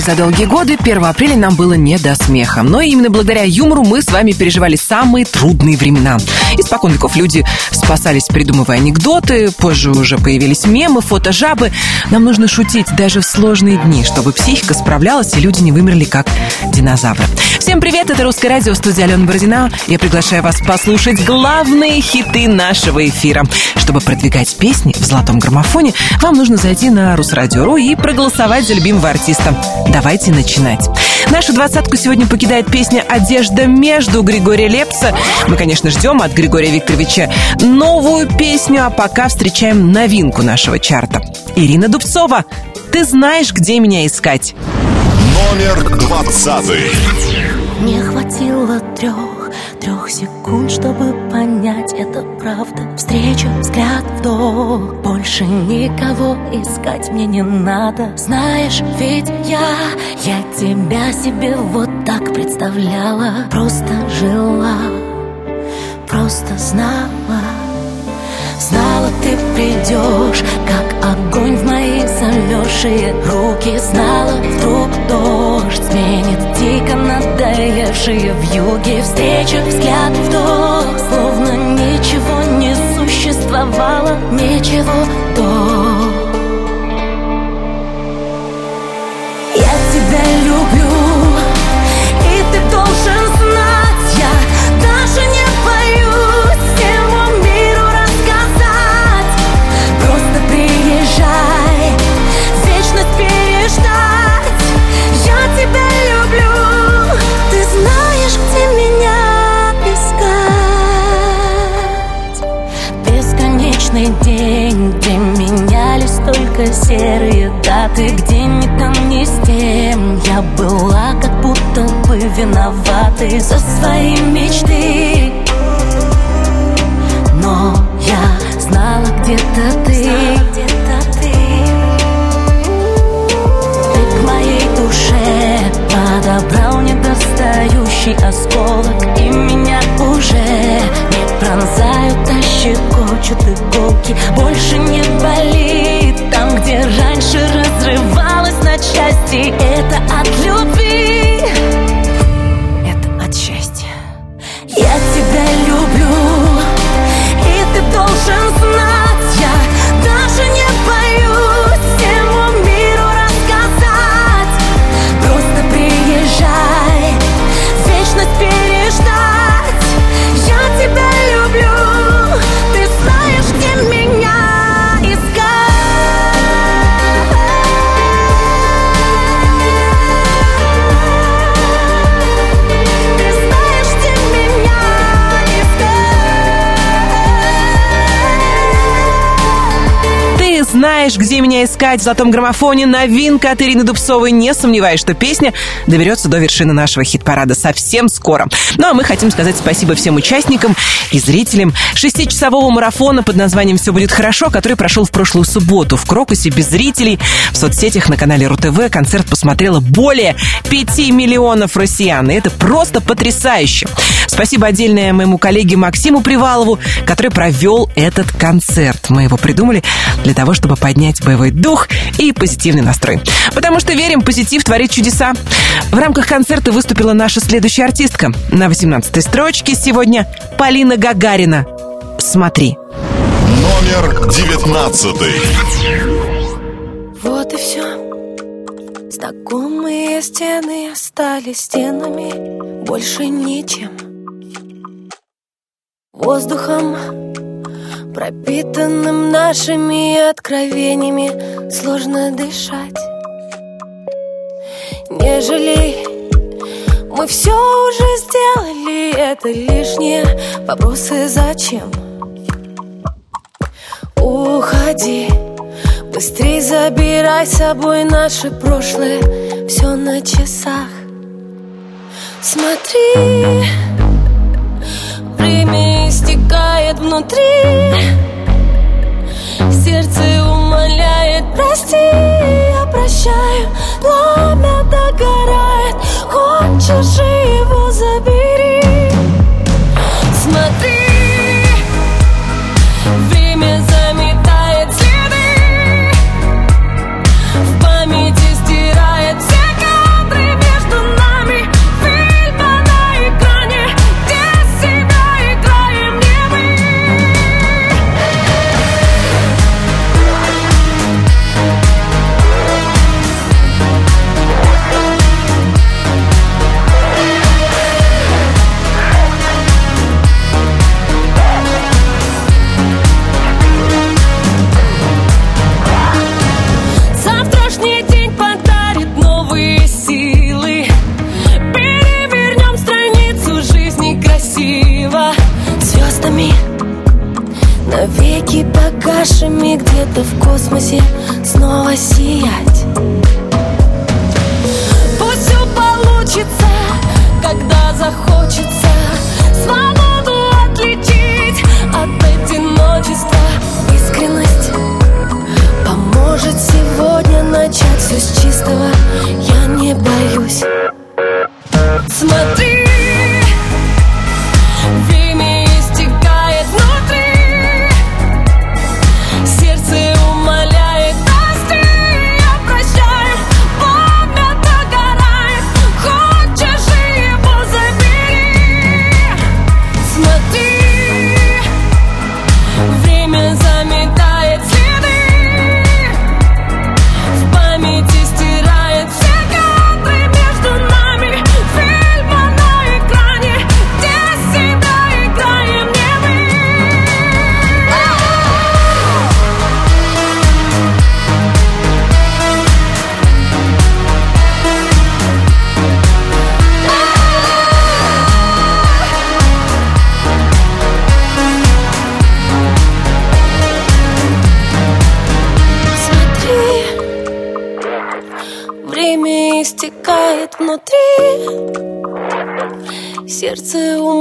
впервые за долгие годы 1 апреля нам было не до смеха. Но именно благодаря юмору мы с вами переживали самые трудные времена. Испокон веков люди спасались, придумывая анекдоты, позже уже появились мемы, фотожабы. Нам нужно шутить даже в сложные дни, чтобы психика справлялась и люди не вымерли как динозавры. Всем привет, это Русское радио, студия Алена Бородина. Я приглашаю вас послушать главные хиты нашего эфира. Чтобы продвигать песни в золотом граммофоне, вам нужно зайти на Русрадио.ру и проголосовать за любимого артиста. Давайте начинать. Нашу двадцатку сегодня покидает песня «Одежда между» Григория Лепса. Мы, конечно, ждем от Григория Викторовича новую песню, а пока встречаем новинку нашего чарта. Ирина Дубцова «Ты знаешь, где меня искать». Номер двадцатый. Не хватило трех, трех секунд, чтобы понять, это правда Встреча, взгляд, вдох Больше никого искать мне не надо Знаешь, ведь я, я тебя себе вот так представляла Просто жила, просто знала. Знала, ты придешь, как огонь в мои замерзшие руки. Знала, вдруг дождь сменит дико надоевшие в юге. Встреча, взгляд, вдох, словно ничего не существовало. Ничего до Я тебя люблю, серые даты Где ни там, ни с тем Я была как будто бы виноватой За свои мечты. Но я знала где-то ты. Ты. К моей душе подобрал недостающий осколок И меня уже не пронзают, а щекочут иголки. Больше не болит где меня искать в золотом граммофоне. Новинка от Ирины Дубцовой. Не сомневаюсь, что песня доберется до вершины нашего хит-парада совсем скоро. Ну а мы хотим сказать спасибо всем участникам и зрителям шестичасового марафона под названием «Все будет хорошо», который прошел в прошлую субботу в Крокусе без зрителей. В соцсетях на канале РУ-ТВ концерт посмотрело более 5 миллионов россиян. И это просто потрясающе. Спасибо отдельное моему коллеге Максиму Привалову, который провел этот концерт. Мы его придумали для того, чтобы поднять боевой дух и позитивный настрой. Потому что верим, позитив творит чудеса. В рамках концерта выступила наша следующая артистка. На 18-й строчке сегодня Полина Гагарина. Смотри. Номер девятнадцатый. Вот и все. Знакомые стены остались стенами, больше ничем. Воздухом, пропитанным нашими откровениями, сложно дышать. Не жалей, мы все уже сделали, это лишние вопросы зачем? Уходи, быстрей забирай с собой наше прошлое, все на часах. Смотри, время истекает внутри, сердце умоляет, прости, я прощаю,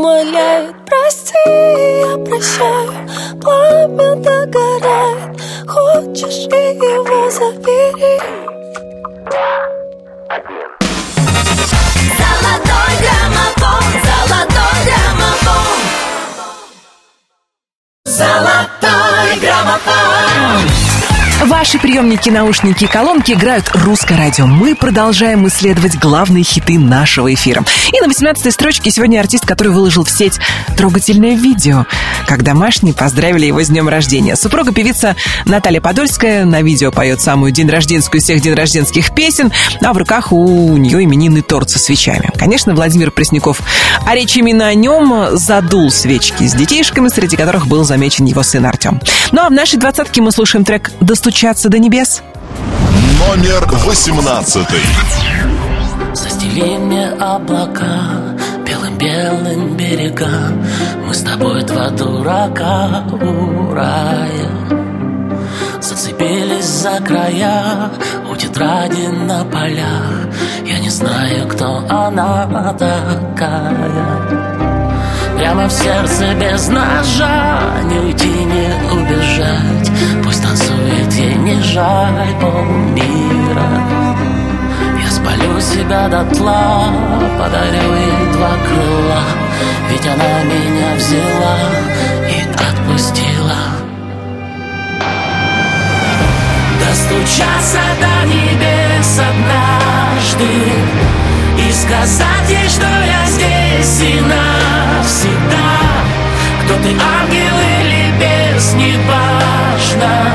умоляет Прости, я прощаю. Пламя догорает Хочешь и его забери. Золотой граммофон Золотой граммофон. Золотой граммофон Ваши приемники, наушники и колонки играют русское радио. Мы продолжаем исследовать главные хиты нашего эфира. И на 18-й строчке сегодня артист, который выложил в сеть трогательное видео, как домашние поздравили его с днем рождения. Супруга певица Наталья Подольская на видео поет самую день рожденскую всех день рожденских песен, а в руках у нее именинный торт со свечами. Конечно, Владимир Пресняков, а речь именно о нем задул свечки с детишками, среди которых был замечен его сын Артем. Ну а в нашей двадцатке мы слушаем трек «Достучаться достучаться до небес? Номер восемнадцатый. Застели мне облака белым-белым берега Мы с тобой два дурака у рая Зацепились за края у тетради на полях Я не знаю, кто она такая Прямо в сердце без ножа. Не уйти, не убежать. Пусть танцует ей не жаль полмира. Я спалю себя дотла Подарю ей два крыла. Ведь она меня взяла И отпустила. Достучаться до небес однажды И сказать ей, что я здесь и навсегда. Кто ты, ангел или бес, не важно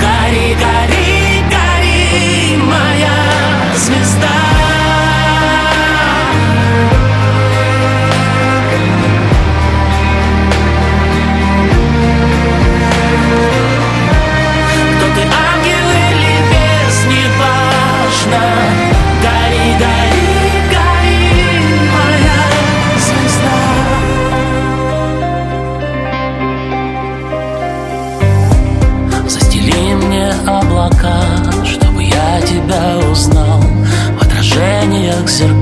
Гори, гори, гори, exorcista.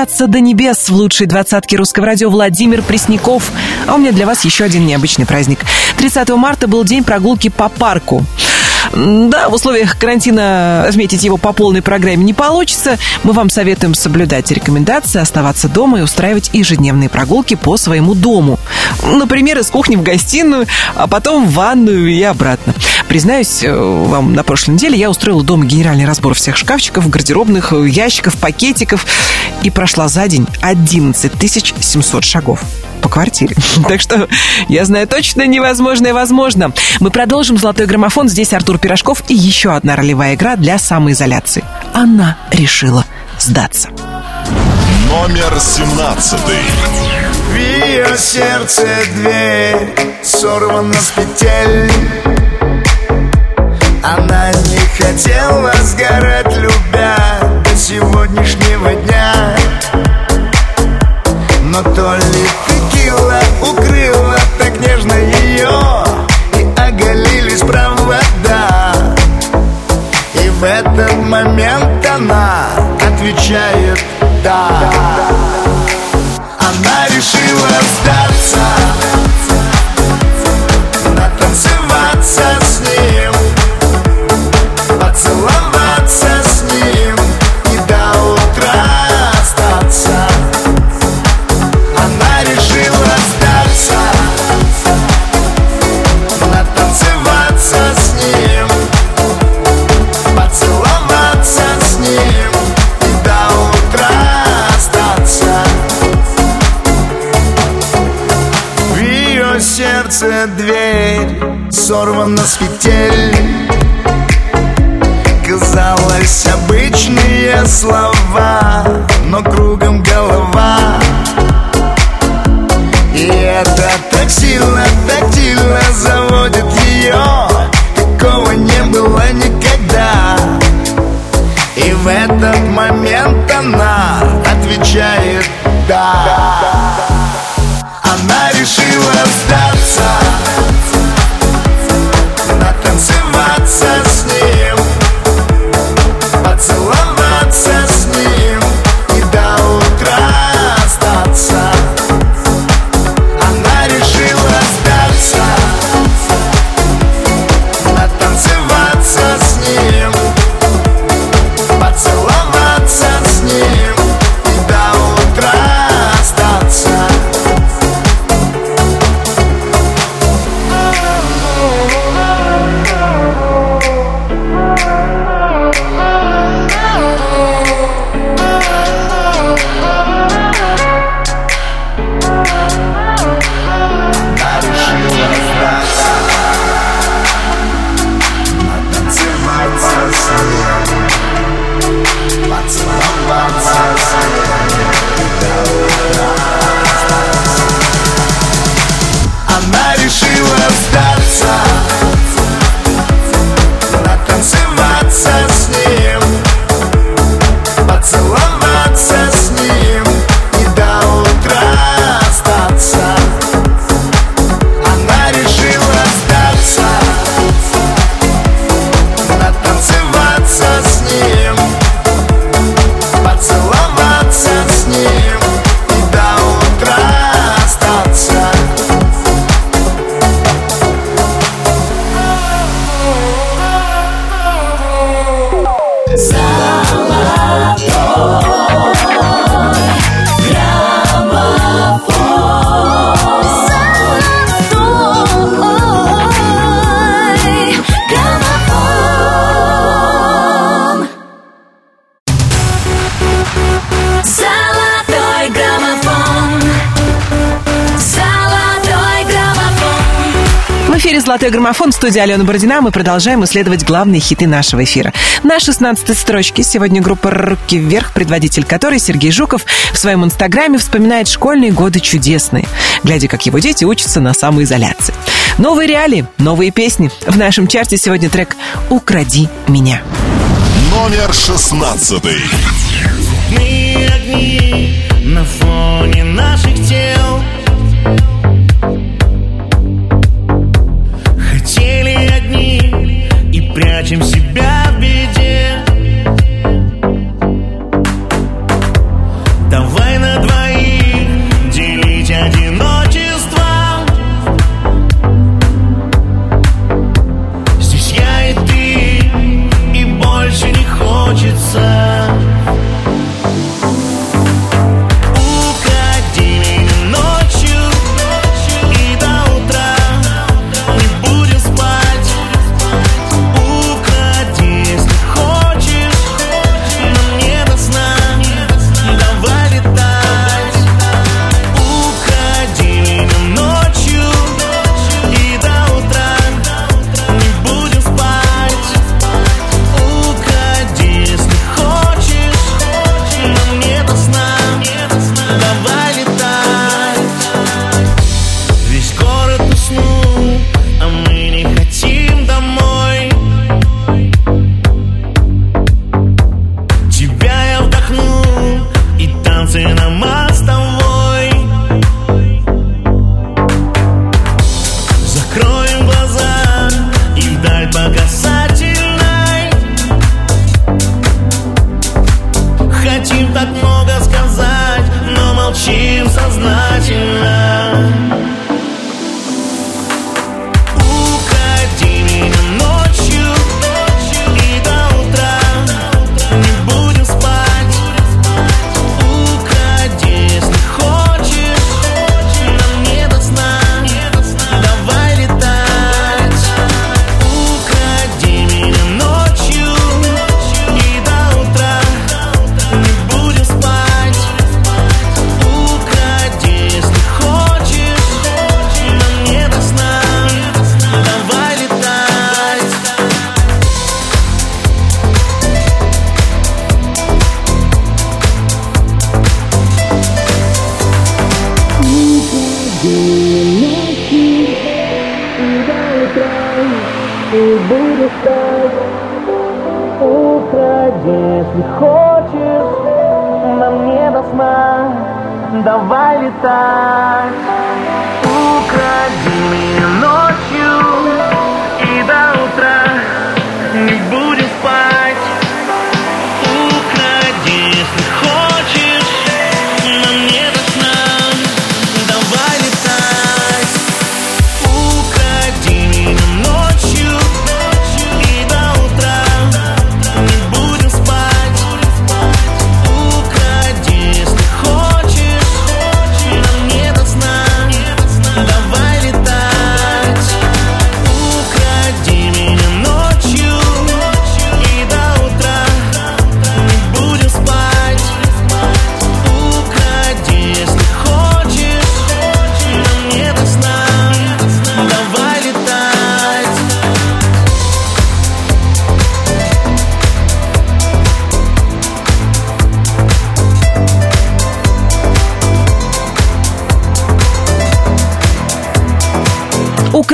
Достучаться до небес в лучшей двадцатке русского радио Владимир Пресняков. А у меня для вас еще один необычный праздник. 30 марта был день прогулки по парку. Да, в условиях карантина отметить его по полной программе не получится. Мы вам советуем соблюдать рекомендации, оставаться дома и устраивать ежедневные прогулки по своему дому. Например, из кухни в гостиную, а потом в ванную и обратно. Признаюсь э, вам, на прошлой неделе я устроила дома генеральный разбор всех шкафчиков, гардеробных, э, ящиков, пакетиков и прошла за день 11 700 шагов по квартире. Так что я знаю точно невозможное возможно. Мы продолжим «Золотой граммофон». Здесь Артур Пирожков и еще одна ролевая игра для самоизоляции. Она решила сдаться. Номер семнадцатый. В ее сердце дверь сорвана с петель Она не хотела сгорать, любя до сегодняшнего дня. Но то ли текила укрыла так нежно ее И оголились провода. И в этот момент она отвечает «да» Она решила сдаться Натанцеваться сорвана с петель. Казалось, обычные слова «Золотой граммофон» в студии Алена Бородина. Мы продолжаем исследовать главные хиты нашего эфира. На 16 строчке сегодня группа «Руки вверх», предводитель которой Сергей Жуков в своем инстаграме вспоминает школьные годы чудесные, глядя, как его дети учатся на самоизоляции. Новые реалии, новые песни. В нашем чарте сегодня трек «Укради меня». Номер шестнадцатый. Цветные огни на фоне наших тел прячем себя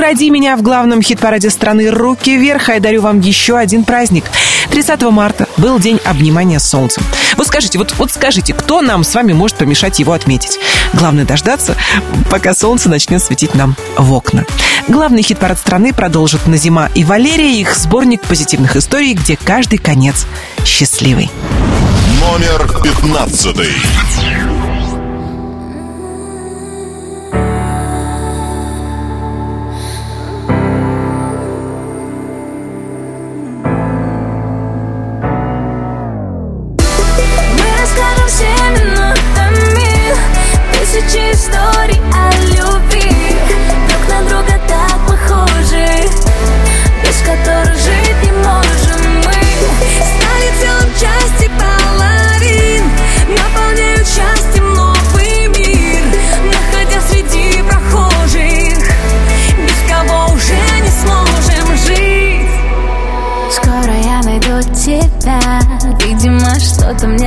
«Награди меня» в главном хит-параде страны «Руки вверх», а я дарю вам еще один праздник. 30 марта был день обнимания солнцем. Вы скажите, вот, вот скажите, кто нам с вами может помешать его отметить? Главное дождаться, пока солнце начнет светить нам в окна. Главный хит-парад страны продолжит на зима и Валерия их сборник позитивных историй, где каждый конец счастливый. Номер пятнадцатый.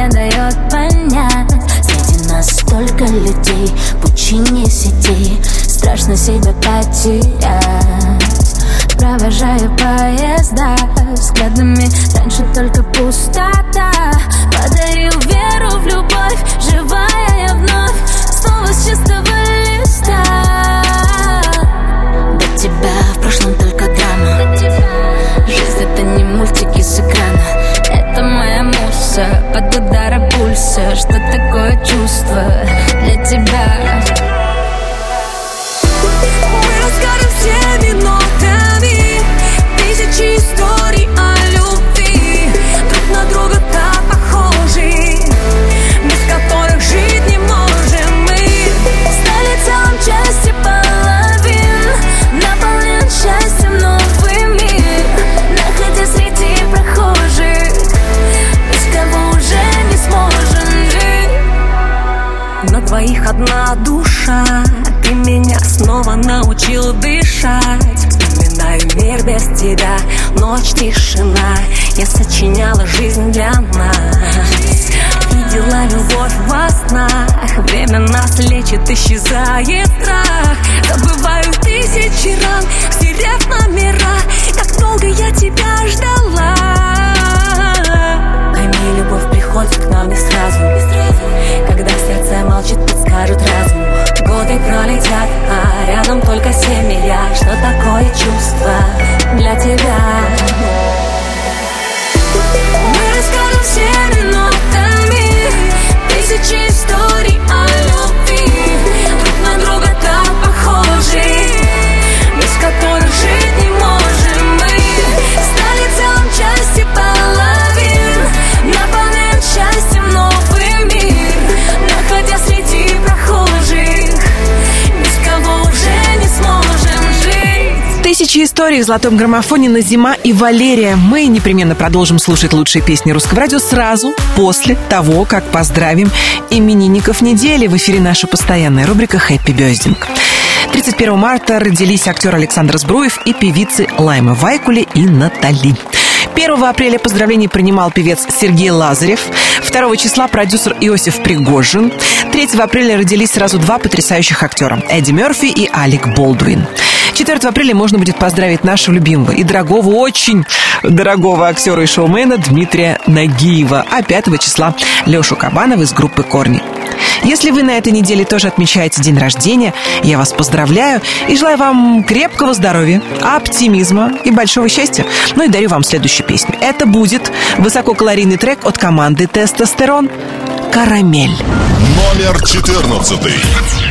не дает понять. Среди нас столько людей, пучине сети Страшно себя потерять. Провожаю поезда взглядами Раньше только пустота. Подарил веру в любовь, живая я вновь. Снова с чистого листа. До тебя в прошлом только драма. Жизнь это не мультики с экрана от удара пульса Что такое чувство для тебя? Мы расскажем все минутами Тысячи историй На твоих одна душа. Ты меня снова научил дышать. Вспоминаю мир без тебя. Ночь, тишина. Я сочиняла жизнь для нас. Видела любовь во снах. Время нас лечит, исчезает страх. Забываю тысячи ран Стерев номера. Как долго я тебя ждала. Пойми, любовь приходит к нам не сразу. Когда сердце молчит, подскажет разум. Годы пролетят, а рядом только семья Что такое чувство для тебя? Мы расскажем всеми нотами Тысячи историй о Тысячи историй в золотом граммофоне на Зима и Валерия. Мы непременно продолжим слушать лучшие песни русского радио сразу после того, как поздравим именинников недели. В эфире наша постоянная рубрика «Хэппи Бёздинг». 31 марта родились актер Александр Збруев и певицы Лайма Вайкули и Натали. 1 апреля поздравления принимал певец Сергей Лазарев. 2 числа продюсер Иосиф Пригожин. 3 апреля родились сразу два потрясающих актера Эдди Мерфи и Алек Болдуин. 4 апреля можно будет поздравить нашего любимого и дорогого, очень дорогого актера и шоумена Дмитрия Нагиева, а 5 числа Лешу Кабанова из группы «Корни». Если вы на этой неделе тоже отмечаете день рождения, я вас поздравляю и желаю вам крепкого здоровья, оптимизма и большого счастья. Ну и дарю вам следующую песню. Это будет высококалорийный трек от команды «Тестостерон» «Карамель». Номер 14.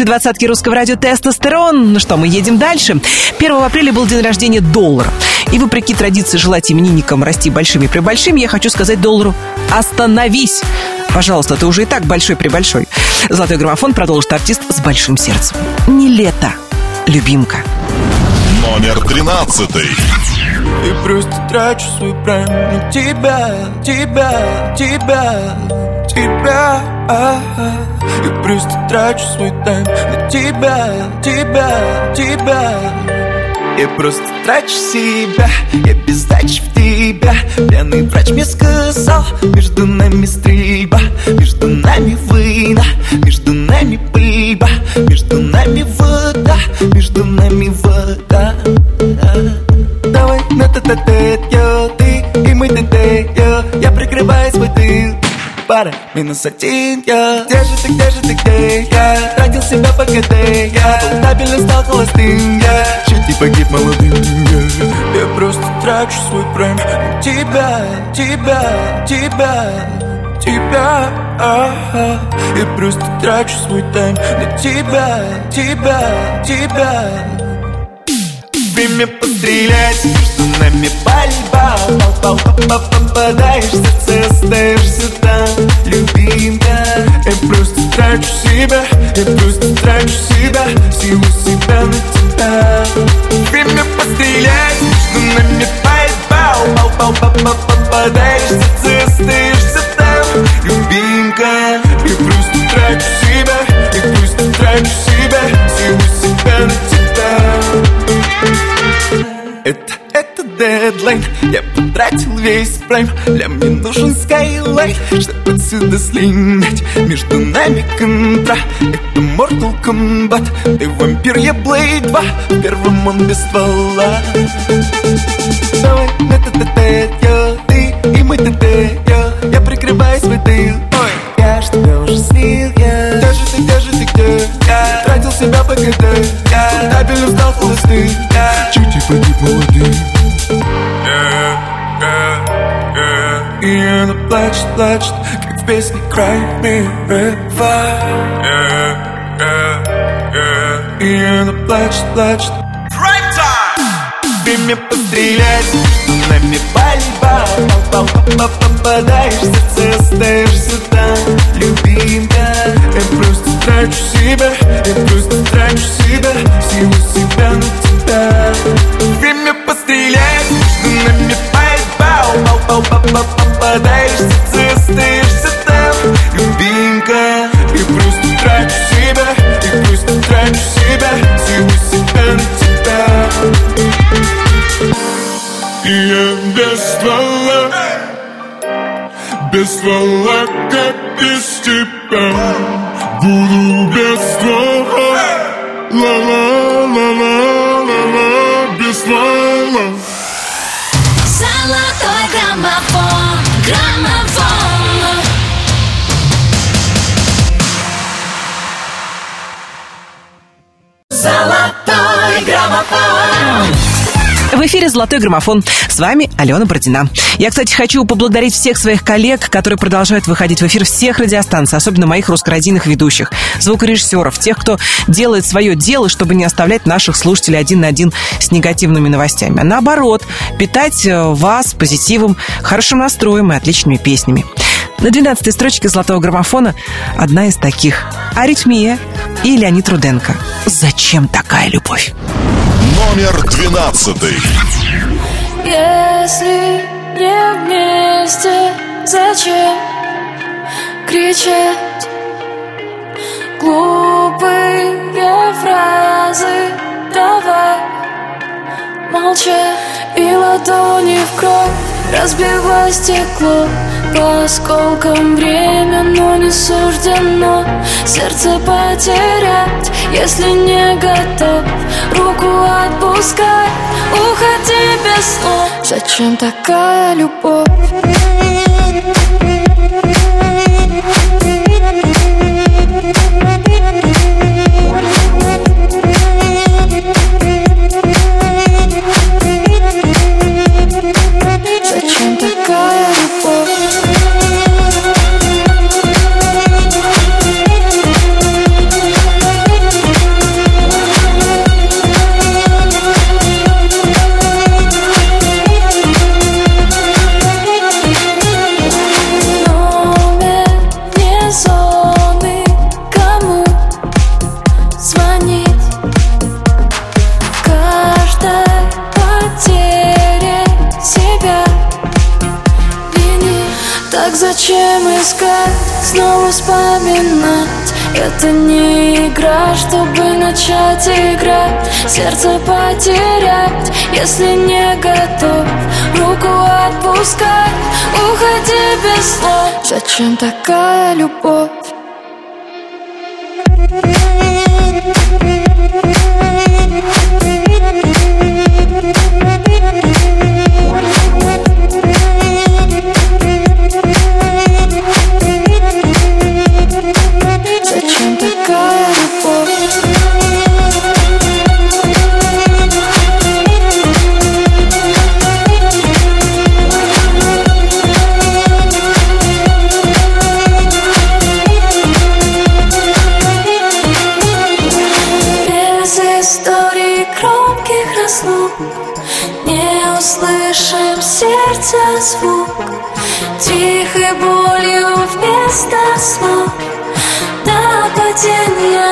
Лучшей двадцатки русского радио «Тестостерон». Ну что, мы едем дальше. 1 апреля был день рождения доллара. И вопреки традиции желать именинникам расти большими при большими, я хочу сказать доллару «Остановись!» Пожалуйста, ты уже и так большой-пребольшой. Золотой граммофон продолжит артист с большим сердцем. Не лето, любимка. Номер тринадцатый. И просто трачу свой прайм на тебя, тебя, тебя, тебя И просто трачу свой тайм на тебя, тебя, тебя. Я просто трачу себя, я без в тебя. Пьяный врач мне сказал, между нами стрельба Между нами война, между нами пыльба Между нами вода, между нами вода. Давай на тет а тет пара Минус один я. Где же ты, где же ты, где я? Тратил себя по КД я. Стабильно стал холостым я. Чуть не погиб молодым я. Я просто трачу свой прайм. На тебя, тебя, тебя тебя ага. Я просто трачу свой тайм. На тебя, тебя, тебя Время пострелять, между нами пальба Пал, пал, попадаешь в сердце, остаешься там. Любимка, я просто трачу себя Я просто трачу себя, силу себя на тебя. Время пострелять, между нами пальба Пал, пал, пал, пал, попадаешь в сердце, остаешься дедлайн. Я потратил весь прайм. Для мне нужен скайлайт Чтобы отсюда слинять Между нами контра. Это Mortal Kombat. Ты вампир, я Blade 2 В первом он без ствола. Давай, это тет я Ты и мы тет я Я прикрываю свой тыл плачет, плачет Как в песне Cry Me River И она плачет, плачет Время пострелять, между нами пальба Пал, пал, попадаешь сердце, остаешься там Любимка, я просто трачу себя Я просто трачу себя, силу Пал, пал, пал, пал, попадаешь в сердце, остаешься там Любимка, я просто трачу себя Я просто трачу себя, силу себя на тебя. И я без ствола Без ствола, как «Золотой граммофон». С вами Алена Бородина. Я, кстати, хочу поблагодарить всех своих коллег, которые продолжают выходить в эфир всех радиостанций, особенно моих русскородийных ведущих, звукорежиссеров, тех, кто делает свое дело, чтобы не оставлять наших слушателей один на один с негативными новостями, а наоборот, питать э, вас позитивом, хорошим настроем и отличными песнями. На 12-й строчке «Золотого граммофона» одна из таких. Аритмия и Леонид Руденко. Зачем такая любовь? Номер двенадцатый. Если не вместе, зачем кричать глупые фразы? Давай молчать и ладони в кровь. Разбивай стекло по осколкам время, но не суждено Сердце потерять, если не готов Руку отпускай, уходи без слов Зачем такая любовь? Вспоминать. Это не игра, чтобы начать играть. Сердце потерять, если не готов. Руку отпускать, уходи без слов Зачем такая любовь?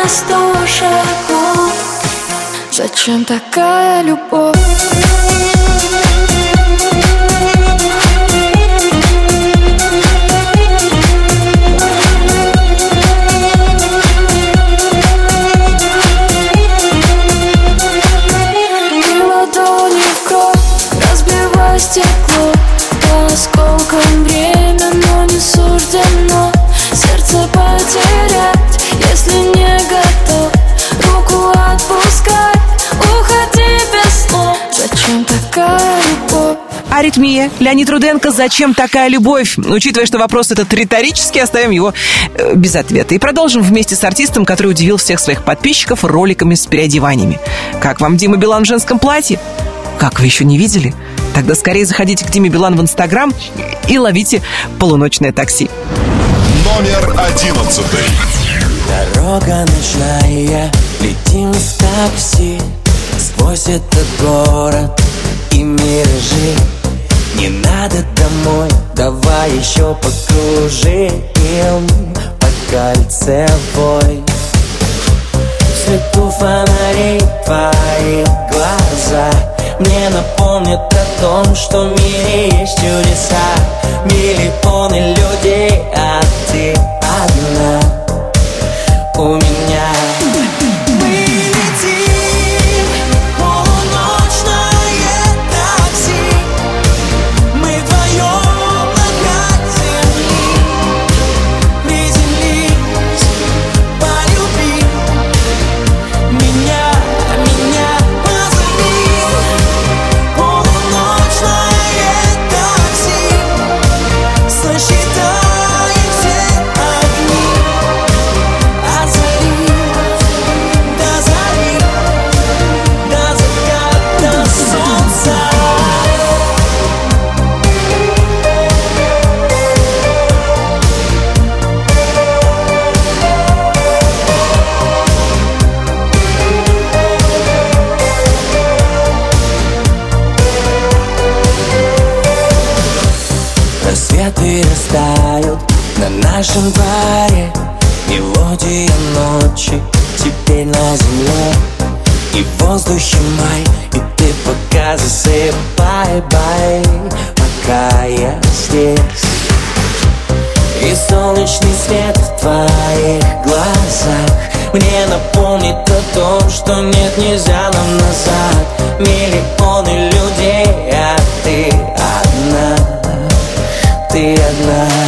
Сто шагов Зачем такая любовь? Стекло. По осколкам время, но не суждено Аритмия. Леонид Руденко «Зачем такая любовь?» Учитывая, что вопрос этот риторический, оставим его э, без ответа. И продолжим вместе с артистом, который удивил всех своих подписчиков роликами с переодеваниями. Как вам Дима Билан в женском платье? Как вы еще не видели? Тогда скорее заходите к Диме Билан в Инстаграм и ловите полуночное такси. Номер одиннадцатый. Дорога ночная, летим в такси Сквозь этот город и миражи Не надо домой, давай еще покружим По кольцевой В свету фонарей твои глаза Мне напомнят о том, что в мире есть чудеса. Миллионы людей, а ты одна. У меня нашем дворе Мелодия ночи теперь на земле. И в воздухе май, и ты пока засыпай, бай. Пока я здесь. И солнечный свет в твоих глазах Мне напомнит о том, что нет, нельзя нам назад. Миллионы людей, а ты одна. Ты одна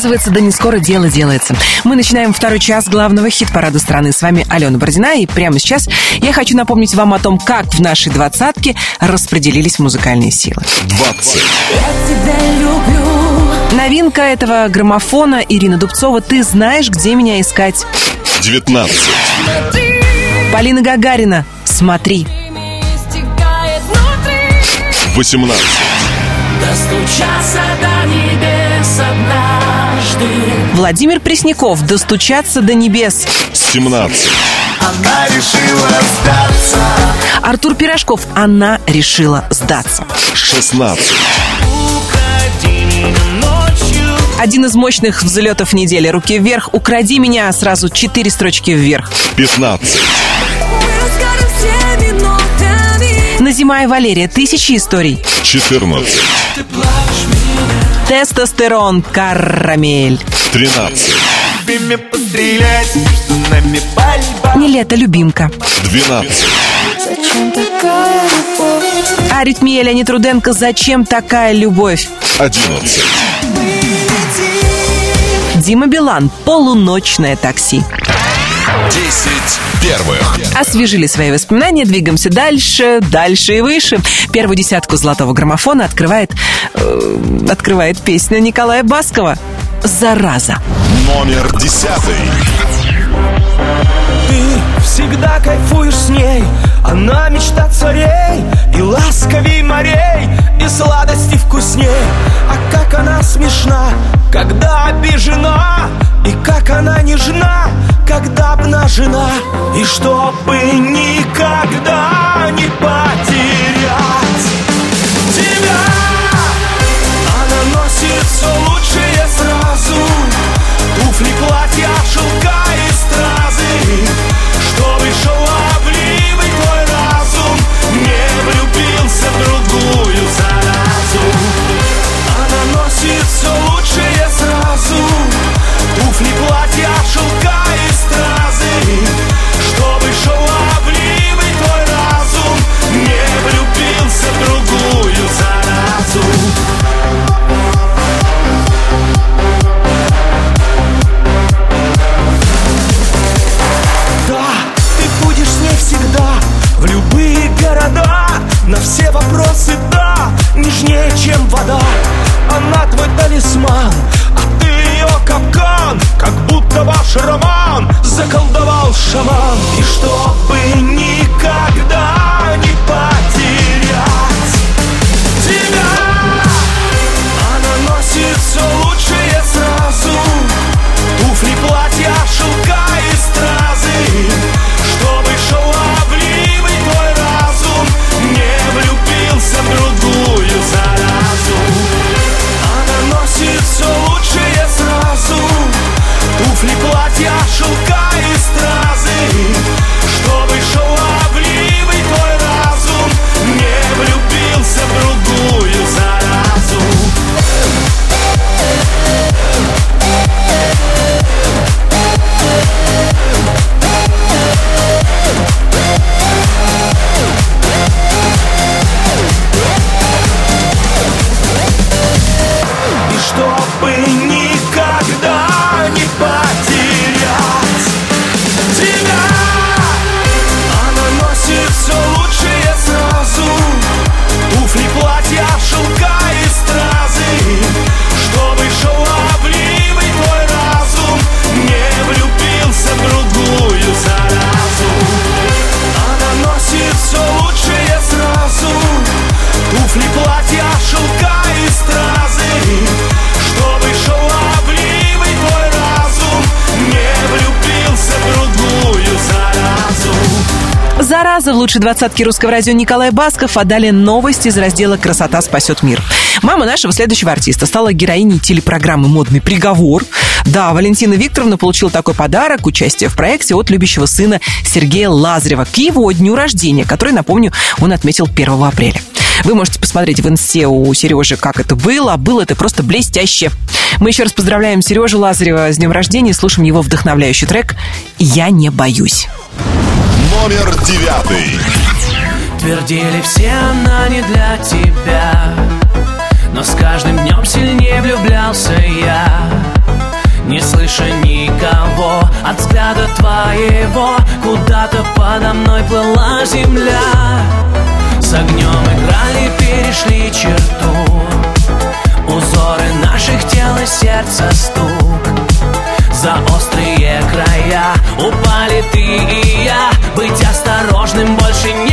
оказывается, да не скоро дело делается. Мы начинаем второй час главного хит-парада страны. С вами Алена Бородина, и прямо сейчас я хочу напомнить вам о том, как в нашей двадцатке распределились музыкальные силы. 20. Новинка этого граммофона Ирина Дубцова «Ты знаешь, где меня искать». 19. Полина Гагарина «Смотри». 18. Достучаться Владимир Пресняков «Достучаться до небес». 17. Она решила сдаться Артур Пирожков «Она решила сдаться». 16. Один из мощных взлетов недели «Руки вверх», «Укради меня» сразу четыре строчки вверх. 15. Назима и Валерия «Тысячи историй». 14. Тестостерон «Карамель». 13. Время пострелять Между нами пальба Не лето, любимка. 12. Зачем такая любовь? Аритмия Леонид Руденко «Зачем такая любовь?» 11. Дима Билан «Полуночное такси». 10 первых. Освежили свои воспоминания, двигаемся дальше, дальше и выше. Первую десятку золотого граммофона открывает, э, открывает песня Николая Баскова «Зараза». Номер 10. Ты всегда кайфуешь с ней. Она мечта царей И ласковей морей И сладости вкусней. А как она смешна Когда обижена И как она нежна Когда обнажена. И чтобы никогда не потерять Тебя. Она носит все лучшее сразу. Туфли, платья, шелка и стразы Чтобы шаловливый твой разум Не влюбился в На все вопросы да Нежнее, чем вода. Она твой талисман А ты ее капкан. Как будто ваш роман Заколдовал шаман. И чтобы никогда лучшей двадцатке русского радио Николай Басков, а далее новости из раздела «Красота спасет мир». Мама нашего следующего артиста стала героиней телепрограммы «Модный приговор». Да, Валентина Викторовна получила такой подарок, участие в проекте от любящего сына Сергея Лазарева к его дню рождения, который, напомню, он отметил 1 апреля. Вы можете посмотреть в инсте у Сережи, как это было. А было это просто блестяще. Мы еще раз поздравляем Сережу Лазарева с днем рождения слушаем его вдохновляющий трек «Я не боюсь». Номер девятый. Твердили все, она не для тебя. Но с каждым днем сильнее влюблялся я. Не слыша никого от взгляда твоего Куда-то подо мной плыла земля С огнем играли, перешли черту Узоры наших тел и сердца стук За острые края упали ты и быть осторожным больше не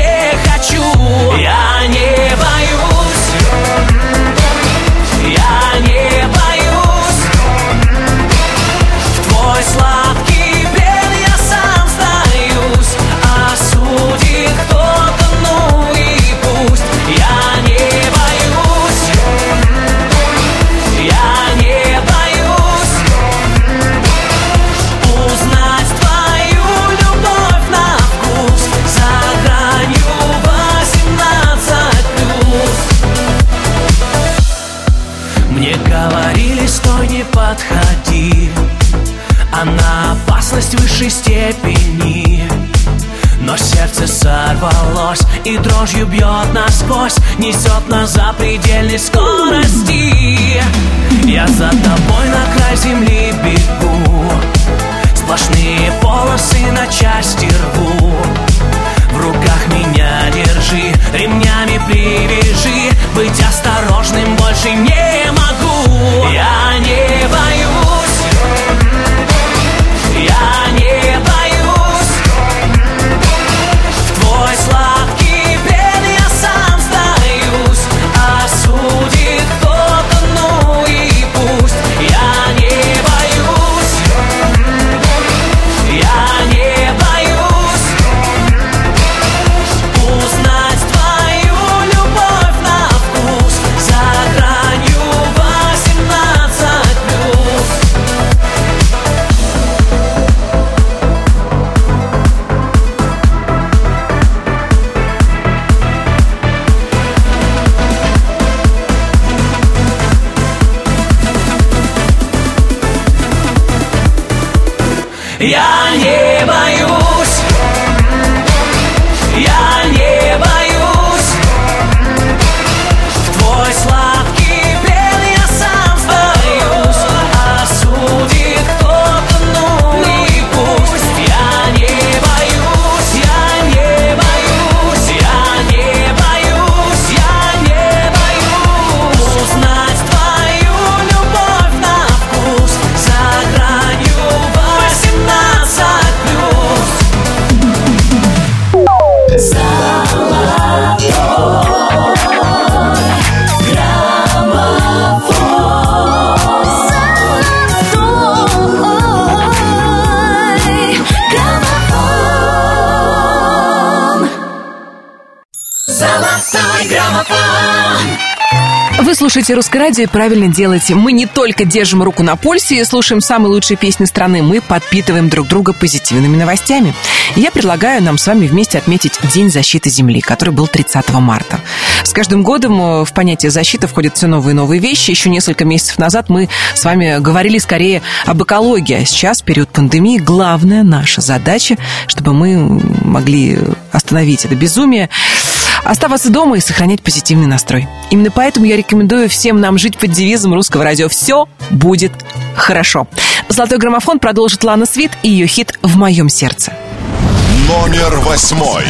Несет нас за предельной скорости. Я за тобой на край земли бегу слушаете «Русское радио» и правильно делаете. Мы не только держим руку на пульсе и слушаем самые лучшие песни страны, мы подпитываем друг друга позитивными новостями. И я предлагаю нам с вами вместе отметить День защиты Земли, который был 30 марта. С каждым годом э, в понятие защиты входят все новые и новые вещи. Еще несколько месяцев назад мы с вами говорили скорее об экологии, а сейчас, в период пандемии, главная наша задача, чтобы мы могли остановить это безумие, оставаться дома и сохранять позитивный настрой. Именно поэтому я рекомендую всем нам жить под девизом русского радио «Все будет хорошо». «Золотой граммофон» продолжит Лана Свит и ее хит «В моем сердце». Номер восьмой.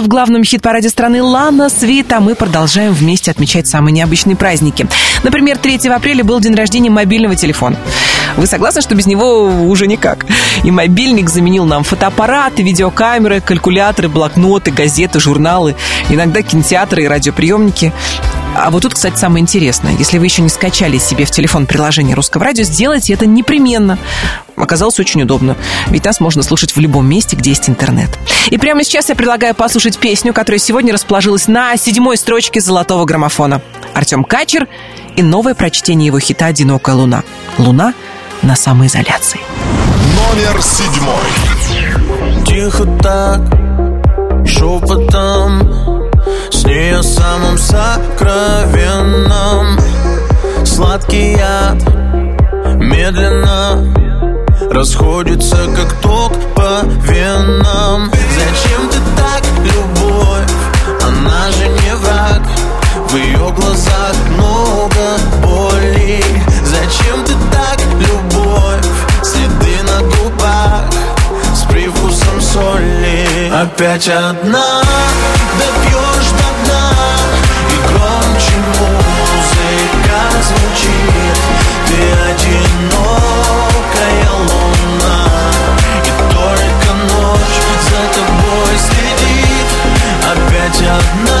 В главном хит-параде страны Лана Свит, а мы продолжаем вместе отмечать самые необычные праздники. Например, 3 апреля был день рождения мобильного телефона. Вы согласны, что без него уже никак? И мобильник заменил нам фотоаппараты, видеокамеры, калькуляторы, блокноты, газеты, журналы, иногда кинотеатры и радиоприемники. А вот тут, кстати, самое интересное. Если вы еще не скачали себе в телефон приложение русского радио, сделайте это непременно. Оказалось очень удобно, ведь нас можно слушать в любом месте, где есть интернет. И прямо сейчас я предлагаю послушать песню, которая сегодня расположилась на седьмой строчке золотого граммофона. Артем Качер и новое прочтение его хита «Одинокая луна». Луна на самоизоляции. Номер седьмой. Тихо так, шепотом С ней о самом сокровенном. Сладкий яд Медленно Расходится, как ток по венам. Зачем ты так, любовь? Она же не враг. В ее глазах много боли. Зачем ты так, любовь? Следы на губах С привкусом соли. Опять одна. Допьешь до Опять одна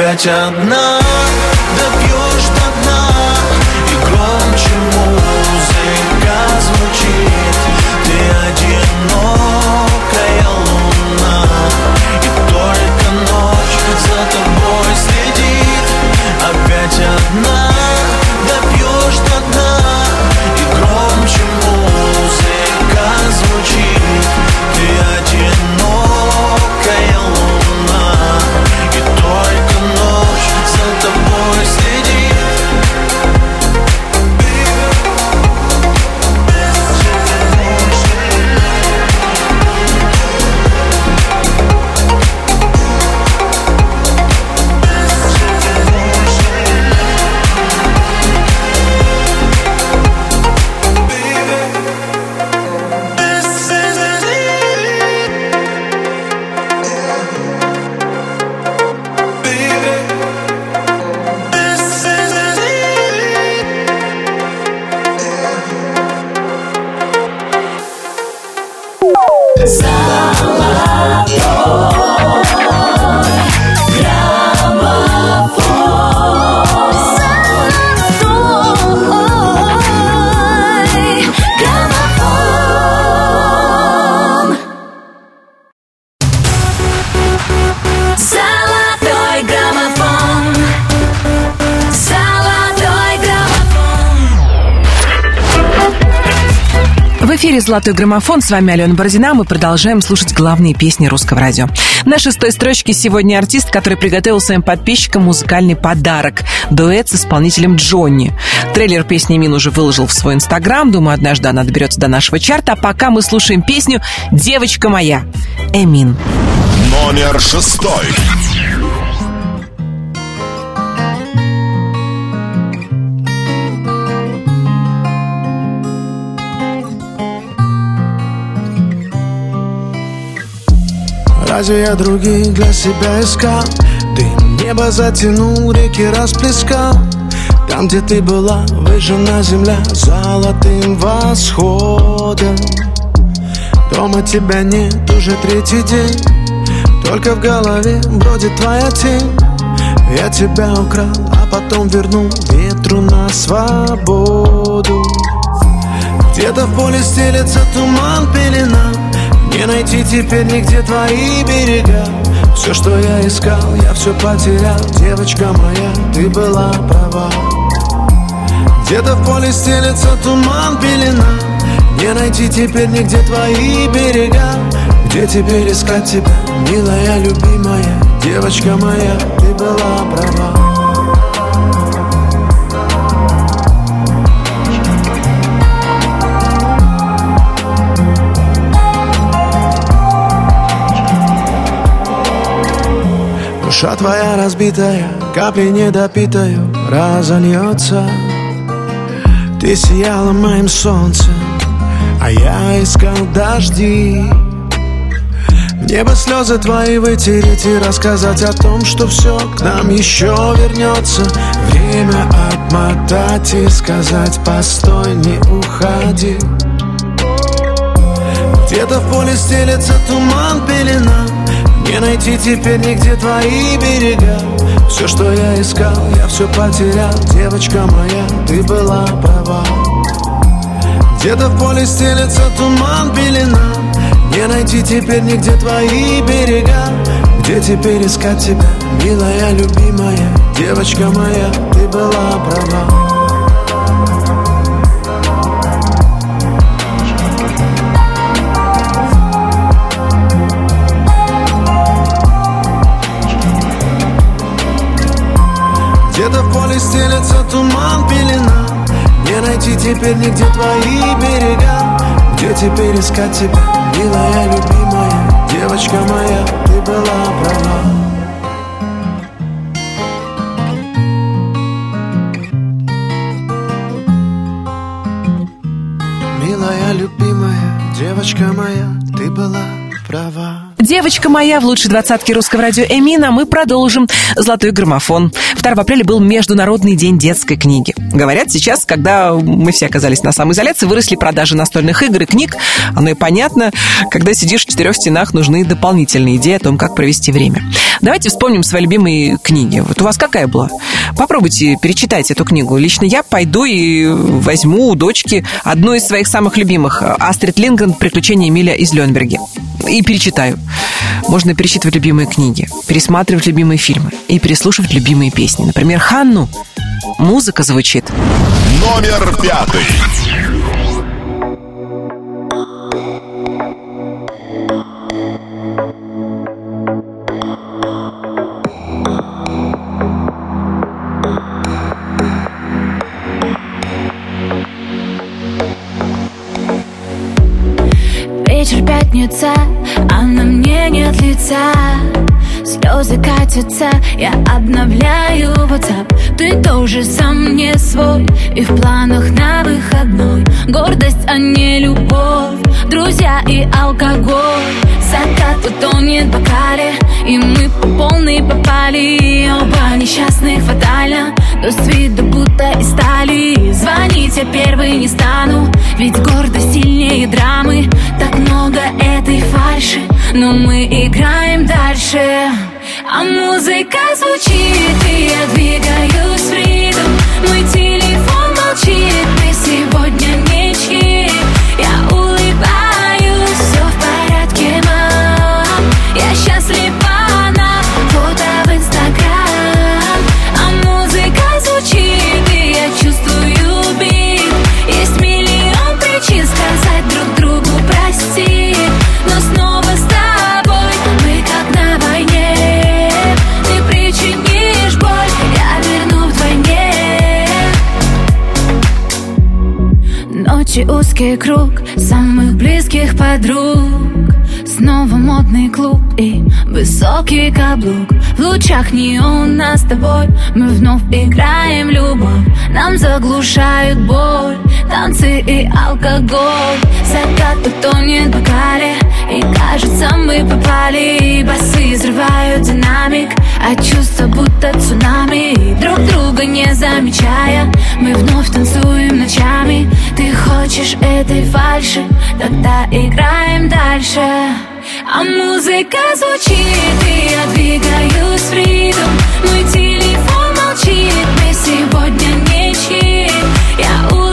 Опять одна «Золотой граммофон». С вами Алена Бородина. Мы продолжаем слушать главные песни русского радио. На шестой строчке сегодня артист, который приготовил своим подписчикам музыкальный подарок. Дуэт с исполнителем Джонни. Трейлер песни Мин уже выложил в свой инстаграм. Думаю, однажды она доберется до нашего чарта. А пока мы слушаем песню «Девочка моя». Эмин. Номер шестой. Разве я других для себя искал? Ты небо затянул, реки расплескал. Там, где ты была, выжжена земля Золотым восходом. Дома тебя нет уже третий день. Только в голове бродит твоя тень. Я тебя украл, а потом вернул Ветру на свободу. Где-то в поле стелется туман, пелена Не найти теперь нигде твои берега. Все, что я искал, я все потерял. Девочка моя, ты была права. Где-то в поле стелется туман, пелена. Не найти теперь нигде твои берега. Где теперь искать тебя, милая, любимая? Девочка моя, ты была права Душа твоя разбитая, капли недопитаю разольется. Ты сияла моим солнцем, а я искал дожди. Мне бы слезы твои вытереть и рассказать о том, что все к нам еще вернется Время отмотать и сказать, постой, не уходи Где-то в поле стелется туман, пелена не найти теперь нигде твои берега. Все, что я искал, я все потерял. Девочка моя, ты была права. Где-то в поле стелется туман, пелена. Не найти теперь нигде твои берега. Где теперь искать тебя, милая, любимая? Девочка моя, ты была права Где-то в поле стелется туман, пелена. Не найти теперь нигде твои берега. Где теперь искать тебя, милая, любимая? Девочка моя, ты была права. Милая, любимая, девочка моя, ты была права. Девочка моя в лучшей двадцатке русского радио Эмина. Мы продолжим. «Золотой граммофон». 2 апреля был Международный день детской книги. Говорят, сейчас, когда мы все оказались на самоизоляции, выросли продажи настольных игр и книг. Оно и понятно, когда сидишь в четырех стенах, нужны дополнительные идеи о том, как провести время. Давайте вспомним свои любимые книги. Вот у вас какая была? Попробуйте перечитать эту книгу. Лично я пойду и возьму у дочки одну из своих самых любимых Астрид Лингрен «Приключения Эмиля из Ленберги» и перечитаю. Можно перечитывать любимые книги, пересматривать любимые фильмы и переслушивать любимые песни. Например, Ханну. Музыка звучит. Номер пятый. Вечер пятница, а на мне нет лица. Слезы катятся, я обновляю WhatsApp. Ты тоже сам не свой И в планах на выходной. Гордость, а не любовь Друзья и алкоголь. Закат утонет в бокале И мы по полной попали. Оба несчастных фатально Но с виду будто из стали. Звонить я первый не стану Ведь гордость сильнее драмы. Так много этой фальши. Но мы играем дальше. А музыка звучит И я двигаюсь в ритм. Мой телефон молчит. Мы сегодня ничьи Ночи узкий круг самых близких подруг. Снова модный клуб и высокий каблук. В лучах неона с тобой. Мы вновь играем любовь. Нам заглушают боль. Танцы и алкоголь. Закат утонет в бокале и кажется, мы попали, и басы взрывают динамик. А От чувства, будто цунами Друг друга не замечая, мы вновь танцуем ночами. Ты хочешь этой фальши, тогда играем дальше. А музыка звучит, и я двигаюсь в ритм. Мой телефон молчит, мы сегодня не чит Я улыбаюсь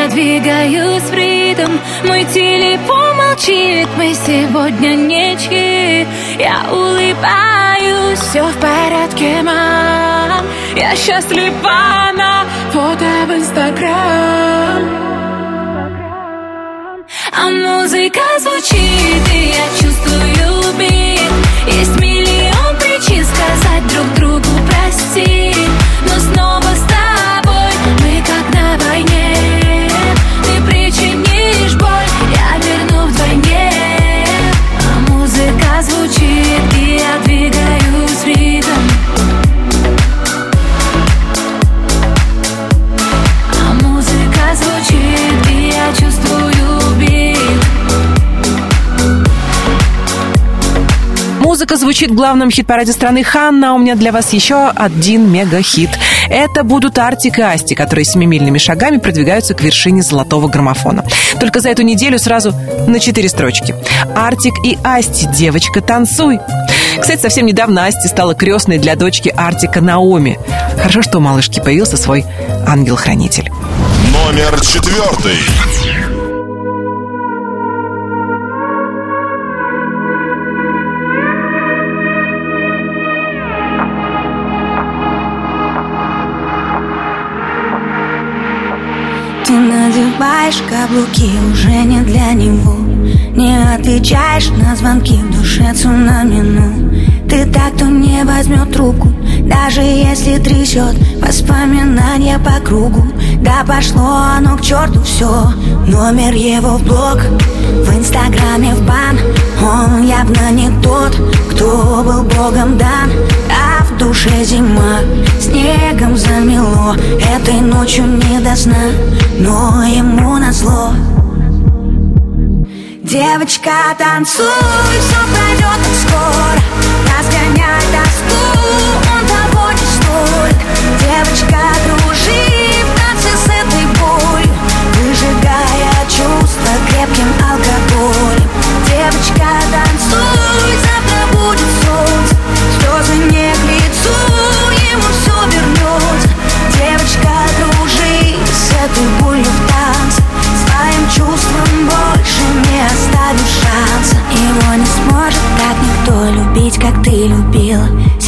я двигаюсь в ритм. Мой телефон молчит, мы сегодня ничьи Я улыбаюсь, все в порядке, мам. Я счастлива на фото в инстаграм. А музыка звучит, и я чувствую бит. Есть Музыка звучит в главном хит-параде страны Ханна. У меня для вас еще один мега-хит. Это будут Артик и Асти, которые семимильными шагами продвигаются к вершине золотого граммофона. Только за эту неделю сразу на четыре строчки. Артик и Асти, девочка, танцуй. Кстати, совсем недавно Асти стала крестной для дочки Артика Наоми. Хорошо, что у малышки появился свой ангел-хранитель. Номер четвертый. Надеваешь каблуки уже не для него. Не отвечаешь на звонки в душе цунами Ты так, кто не возьмет трубку Даже если трясет. Воспоминания по кругу. Да пошло оно к черту все Номер его в блог В инстаграме в бан. Он явно не тот, кто был богом дан душе зима Снегом замело Этой ночью не до сна Но ему назло. Девочка, танцуй, все пройдет скоро Разгоняй тоску, он того не стоит Девочка, дружи в танце с этой болью Выжигая чувства крепким алкоголем. Девочка, танцуй,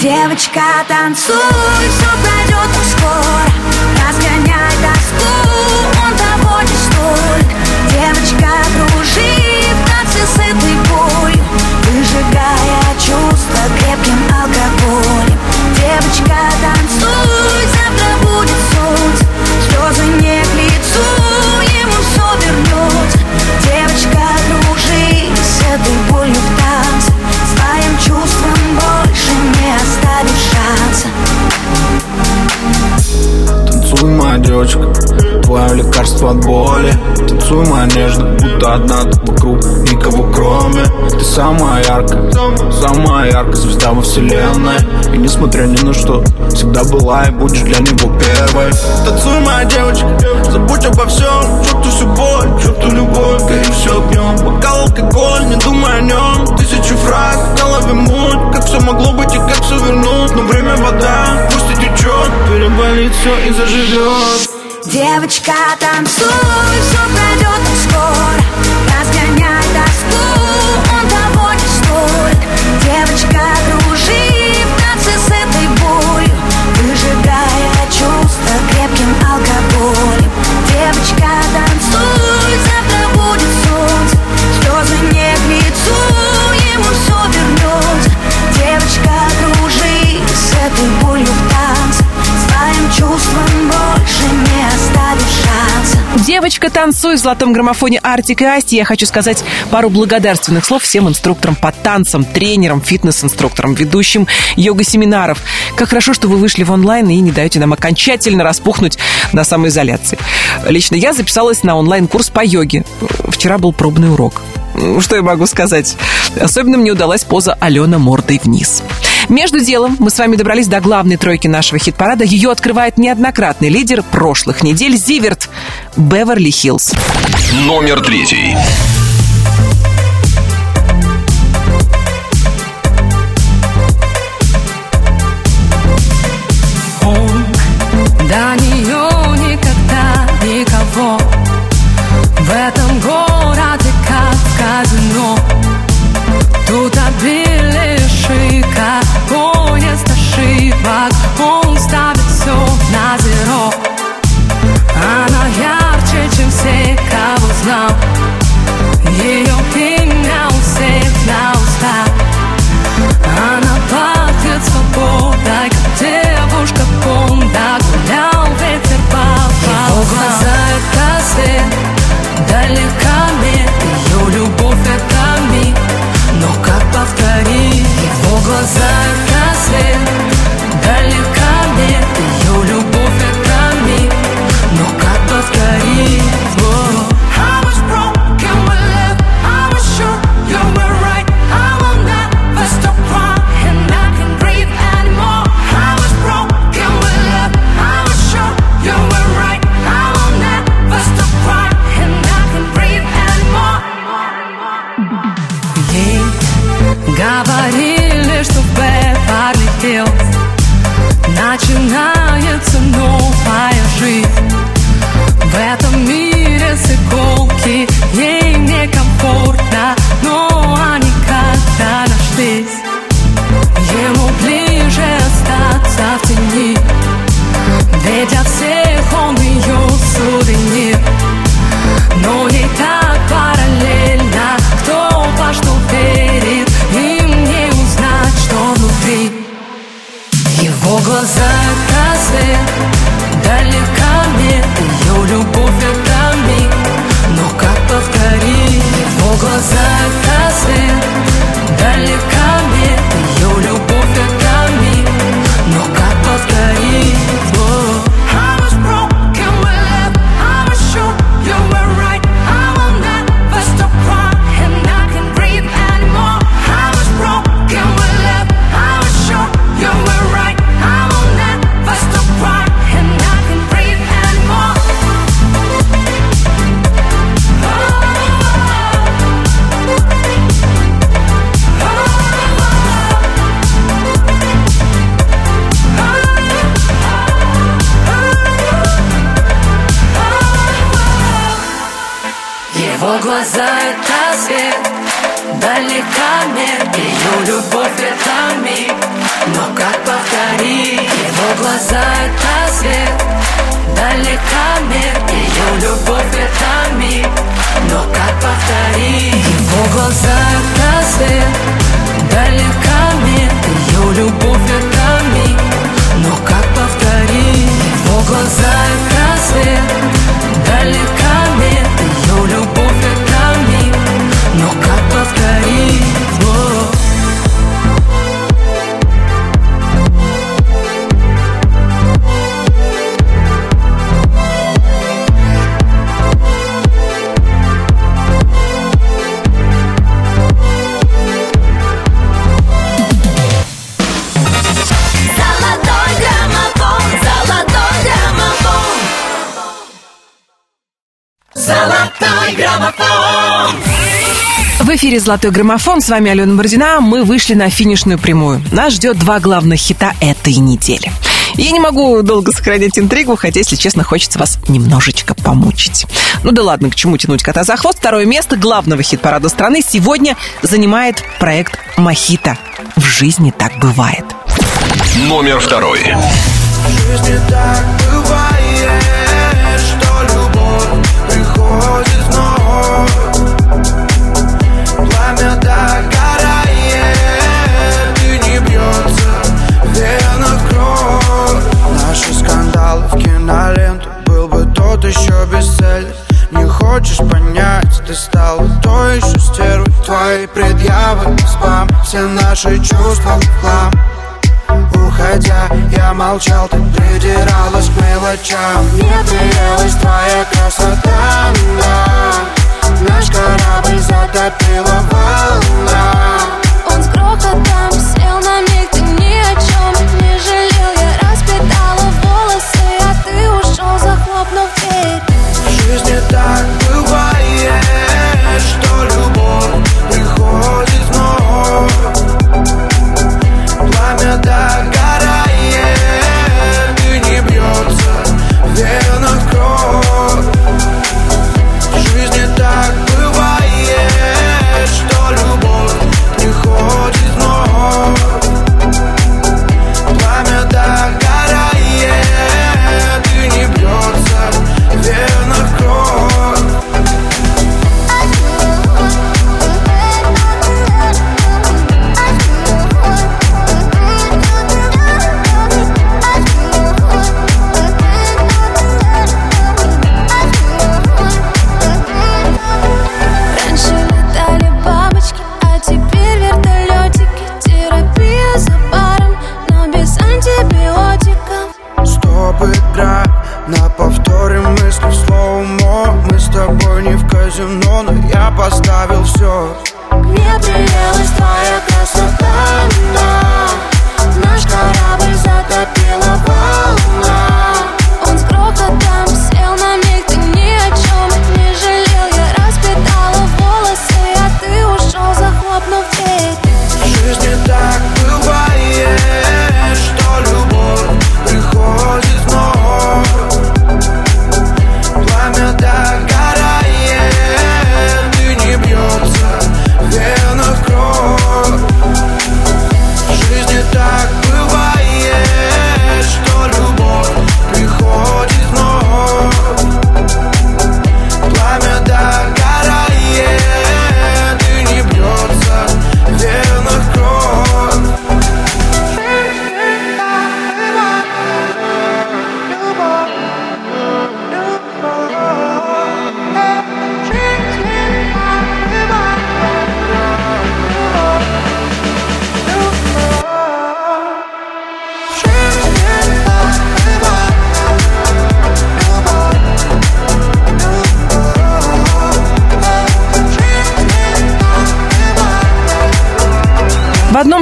Девочка, танцуй, все пройдет скоро Разгоняй тоску, он того не стоит Девочка, кружи в танце с этой болью Выжигая чувства крепким алкоголем. Девочка, танцуй, завтра будет девочка, твое лекарство от боли. Танцуй, нежно, будто одна ты вокруг. Никого кроме. Ты самая яркая, самая яркая звезда во вселенной. И несмотря ни на что, всегда была и будешь для него первой. Танцуй, моя девочка, забудь обо всем. Черту всю боль, черту любовь, гори все огнем Бокал алкоголь, не думай о нем Тысячи фраз, в голове муть. Как все могло быть и как все вернуть? Но время вода, пусть и течет Переболит все и заживет Девочка, танцуй, все пройдет скоро Разгоняй тоску, он того не стоит Девочка, кружи в танце с этой болью Выжигая чувства крепким алкоголем. Девочка, танцуй. «Девочка, танцуй» в золотом граммофоне Артик и Асти. Я хочу сказать пару благодарственных слов всем инструкторам по танцам, тренерам, фитнес-инструкторам, ведущим йога-семинаров. Как хорошо, что вы вышли в онлайн и не даете нам окончательно распухнуть на самоизоляции. Лично я записалась на онлайн-курс по йоге. Вчера был пробный урок. Что я могу сказать? Особенно мне удалась поза Алена мордой вниз. Между делом мы с вами добрались до главной тройки нашего хит-парада. Ее открывает неоднократный лидер прошлых недель Зиверт Беверли Хиллз. Номер третий. edge эфире «Золотой граммофон». С вами Алена Бородина. Мы вышли на финишную прямую. Нас ждет два главных хита этой недели. Я не могу долго сохранять интригу, хотя, если честно, хочется вас немножечко помучить. Ну да ладно, к чему тянуть кота за хвост. Второе место главного хит-парада страны сегодня занимает проект «Махита». В жизни так бывает. Номер второй. В жизни так бывает. Хочешь понять Ты стала той еще стервой Твои предъявы, спам Все наши чувства в хлам. Уходя, я молчал, ты придиралась к мелочам. Мне приелась твоя красота, да. Наш корабль затопила волна. Он с грохотом сел на миг, ты ни о чем не жалел. Я распитала волосы, а ты ушел, захлопнув дверь. В жизни так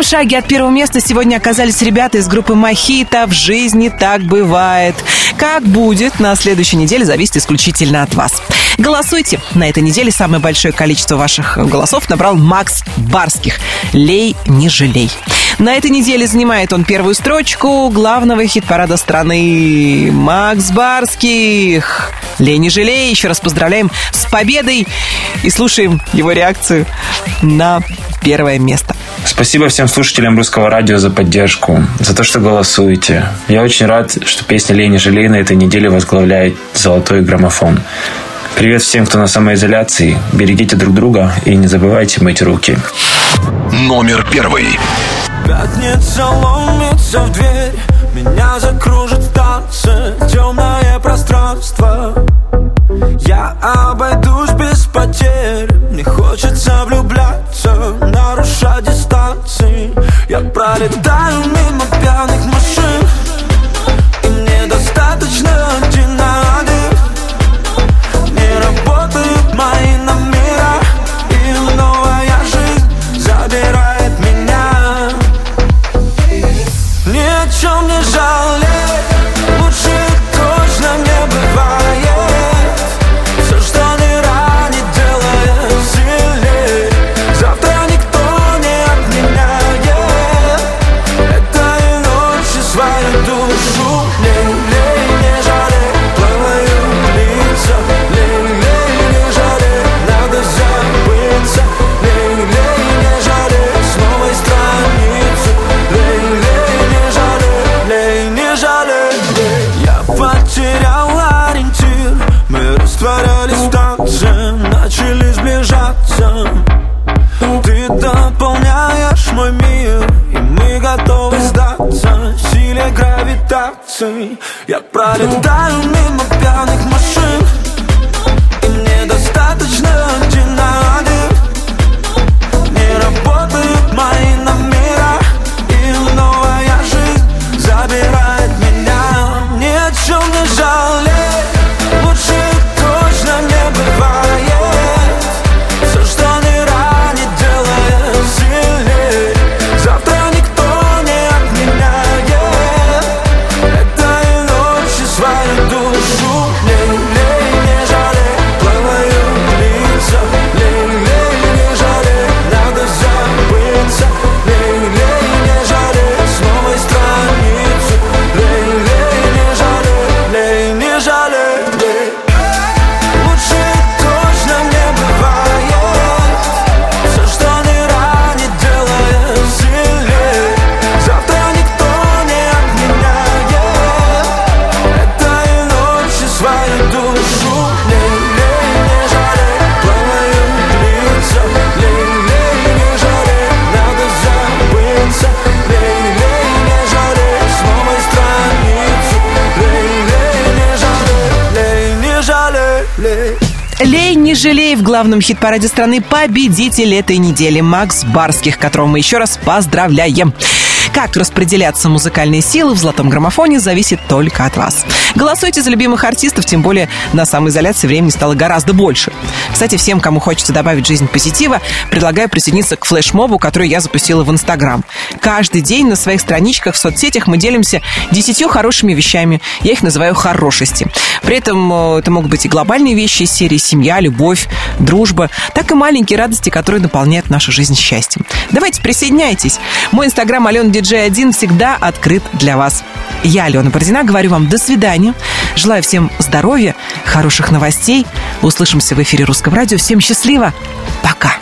шаге от первого места сегодня оказались ребята из группы Мохито. В жизни так бывает. Как будет на следующей неделе, зависит исключительно от вас. Голосуйте. На этой неделе самое большое количество ваших голосов набрал Макс Барских. «Лей, не жалей». На этой неделе занимает он первую строчку главного хит-парада страны. Макс Барских. «Лей, не жалей». Еще раз поздравляем с победой и слушаем его реакцию на первое место. Спасибо всем слушателям русского радио за поддержку, за то, что голосуете. Я очень рад, что песня Лени Жалей на этой неделе возглавляет золотой граммофон. Привет всем, кто на самоизоляции. Берегите друг друга и не забывайте мыть руки. Номер первый. Пятница ломится в дверь Меня закружит в танце Темное пространство Я обойдусь без потерь Мне хочется влюбляться Нарушать дистанции Я пролетаю мимо пьяных в танце Начали сближаться. Ты дополняешь мой мир И мы готовы сдаться. Силе гравитации Я пролетаю мимо главном хит-параде страны победитель этой недели Макс Барских, которого мы еще раз поздравляем. Как распределяться музыкальные силы в золотом граммофоне зависит только от вас. Голосуйте за любимых артистов, тем более на самоизоляции времени стало гораздо больше. Кстати, всем, кому хочется добавить жизнь позитива, предлагаю присоединиться к флешмобу, который я запустила в Инстаграм. Каждый день на своих страничках в соцсетях мы делимся десятью хорошими вещами. Я их называю хорошести. При этом э, это могут быть и глобальные вещи из серии семья, любовь, дружба, так и маленькие радости, которые наполняют нашу жизнь счастьем. Давайте присоединяйтесь. Мой инстаграм Алена Диджей 1 всегда открыт для вас. Я, Алена Бородина, говорю вам до свидания. Желаю всем здоровья, хороших новостей. Услышимся в эфире Русского радио. Всем счастливо. Пока.